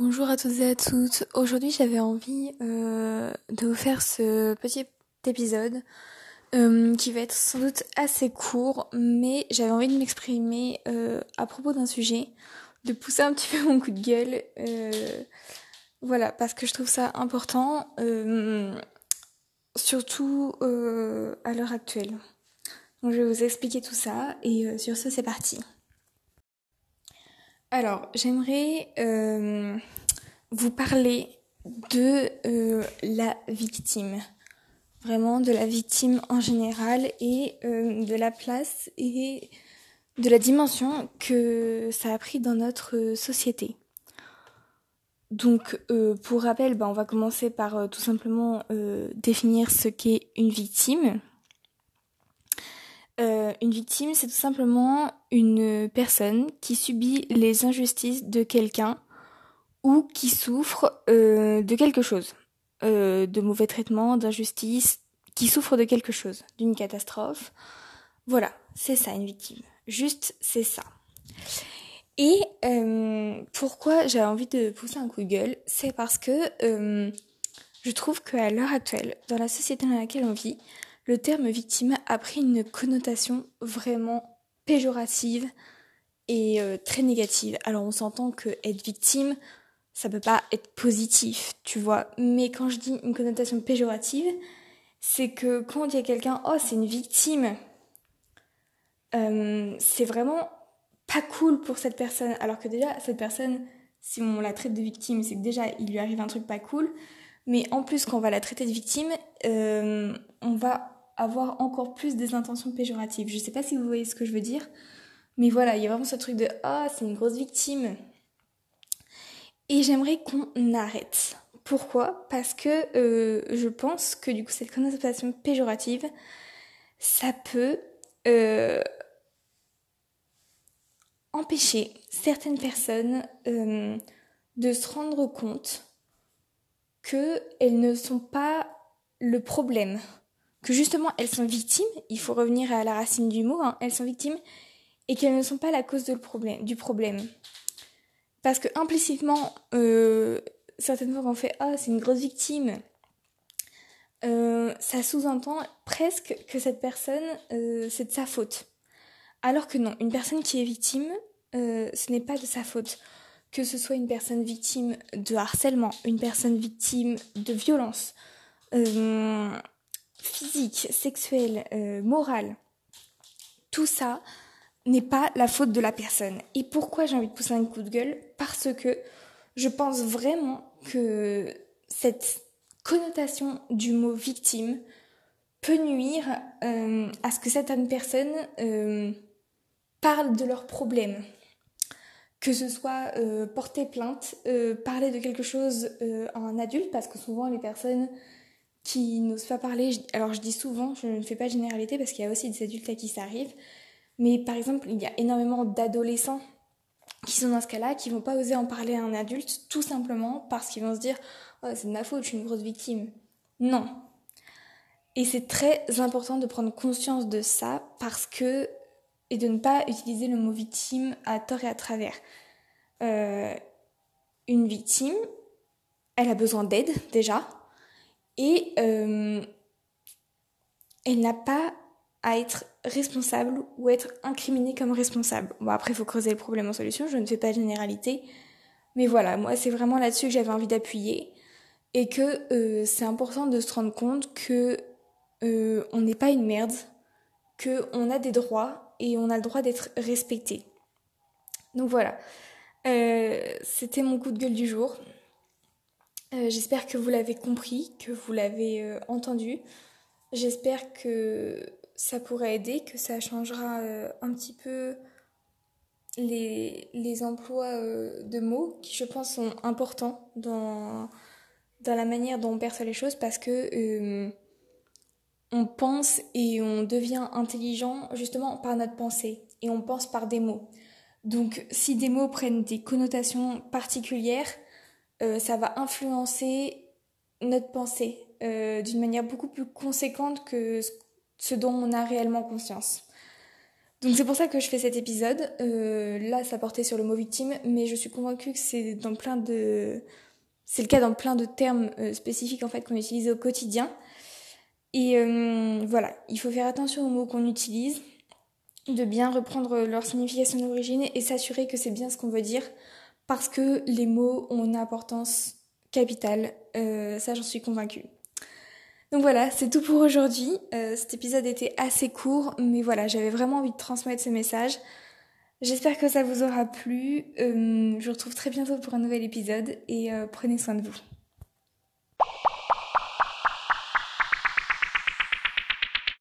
Bonjour à toutes et à toutes. Aujourd'hui, j'avais envie euh, de vous faire ce petit épisode euh, qui va être sans doute assez court, mais j'avais envie de m'exprimer euh, à propos d'un sujet, de pousser un petit peu mon coup de gueule. voilà, parce que je trouve ça important, surtout à l'heure actuelle. Donc, je vais vous expliquer tout ça et sur ce, c'est parti. Alors, j'aimerais euh, vous parler de euh, la victime, vraiment de la victime en général et euh, de la place et de la dimension que ça a pris dans notre société. Donc, pour rappel, bah, on va commencer par tout simplement définir ce qu'est une victime. Euh, une victime, c'est tout simplement une personne qui subit les injustices de quelqu'un ou qui souffre euh, de quelque chose, euh, de mauvais traitements, d'injustice, qui souffre de quelque chose, d'une catastrophe. Voilà, c'est ça une victime. Juste, c'est ça. Et pourquoi j'ai envie de pousser un coup de gueule, c'est parce que je trouve qu'à l'heure actuelle, dans la société dans laquelle on vit, le terme victime a pris une connotation vraiment péjorative et euh, très négative. Alors on s'entend que être victime, ça peut pas être positif, tu vois. Mais quand je dis une connotation péjorative, c'est que quand on dit à quelqu'un oh c'est une victime, euh, c'est vraiment pas cool pour cette personne. Alors que déjà cette personne, si on la traite de victime, c'est que déjà il lui arrive un truc pas cool. Mais en plus, quand on va la traiter de victime, euh, on va avoir encore plus des intentions péjoratives. Je sais pas si vous voyez ce que je veux dire, mais voilà, il y a vraiment ce truc de ah, c'est une grosse victime. Et j'aimerais qu'on arrête. Pourquoi? Parce que euh, je pense que du coup cette connotation péjorative, ça peut euh, empêcher certaines personnes euh, de se rendre compte qu'elles ne sont pas le problème justement elles sont victimes, il faut revenir à la racine du mot, hein, elles sont victimes et qu'elles ne sont pas la cause du problème. Parce que implicitement, euh, certaines fois qu'on fait Ah, c'est une grosse victime, euh, ça sous-entend presque que cette personne, euh, c'est de sa faute. Alors que non, une personne qui est victime, ce n'est pas de sa faute. Que ce soit une personne victime de harcèlement, une personne victime de violence, physique, sexuelle, euh, morale, tout ça n'est pas la faute de la personne. Et pourquoi j'ai envie de pousser un coup de gueule? Parce que je pense vraiment que cette connotation du mot victime peut nuire euh, à ce que certaines personnes euh, parlent de leurs problèmes. Que ce soit porter plainte, parler de quelque chose à un adulte, parce que souvent les personnes qui n'osent pas parler. Alors je dis souvent, je ne fais pas de généralité parce qu'il y a aussi des adultes à qui ça arrive. Mais par exemple, il y a énormément d'adolescents qui sont dans ce cas-là, qui vont pas oser en parler à un adulte, tout simplement parce qu'ils vont se dire oh, c'est de ma faute, je suis une grosse victime. Non. Et c'est très important de prendre conscience de ça parce que et de ne pas utiliser le mot victime à tort et à travers. Euh, une victime, elle a besoin d'aide déjà, et euh, elle n'a pas à être responsable ou être incriminée comme responsable. Bon, après, il faut creuser le problème en solution, je ne fais pas de généralité. Mais voilà, moi, c'est vraiment là-dessus que j'avais envie d'appuyer. Et que euh, c'est important de se rendre compte que euh, on n'est pas une merde, qu'on a des droits et on a le droit d'être respecté. Donc voilà, c'était mon coup de gueule du jour. Euh, j'espère que vous l'avez compris, que vous l'avez euh, entendu. J'espère que ça pourrait aider, que ça changera euh, un petit peu les, les emplois de mots qui, je pense, sont importants dans, dans la manière dont on perçoit les choses parce que on pense et on devient intelligent justement par notre pensée et on pense par des mots. Donc si des mots prennent des connotations particulières, euh, ça va influencer notre pensée euh, d'une manière beaucoup plus conséquente que ce dont on a réellement conscience. Donc c'est pour ça que je fais cet épisode. Euh, là, ça portait sur le mot victime, mais je suis convaincue que c'est dans plein de, c'est le cas dans plein de termes spécifiques en fait qu'on utilise au quotidien. Et voilà, il faut faire attention aux mots qu'on utilise, de bien reprendre leur signification d'origine et s'assurer que c'est bien ce qu'on veut dire, parce que les mots ont une importance capitale. ça, j'en suis convaincue. Donc voilà, c'est tout pour aujourd'hui. Euh, cet épisode était assez court, mais voilà, j'avais vraiment envie de transmettre ce message. J'espère que ça vous aura plu. Euh, je vous retrouve très bientôt pour un nouvel épisode et euh, prenez soin de vous.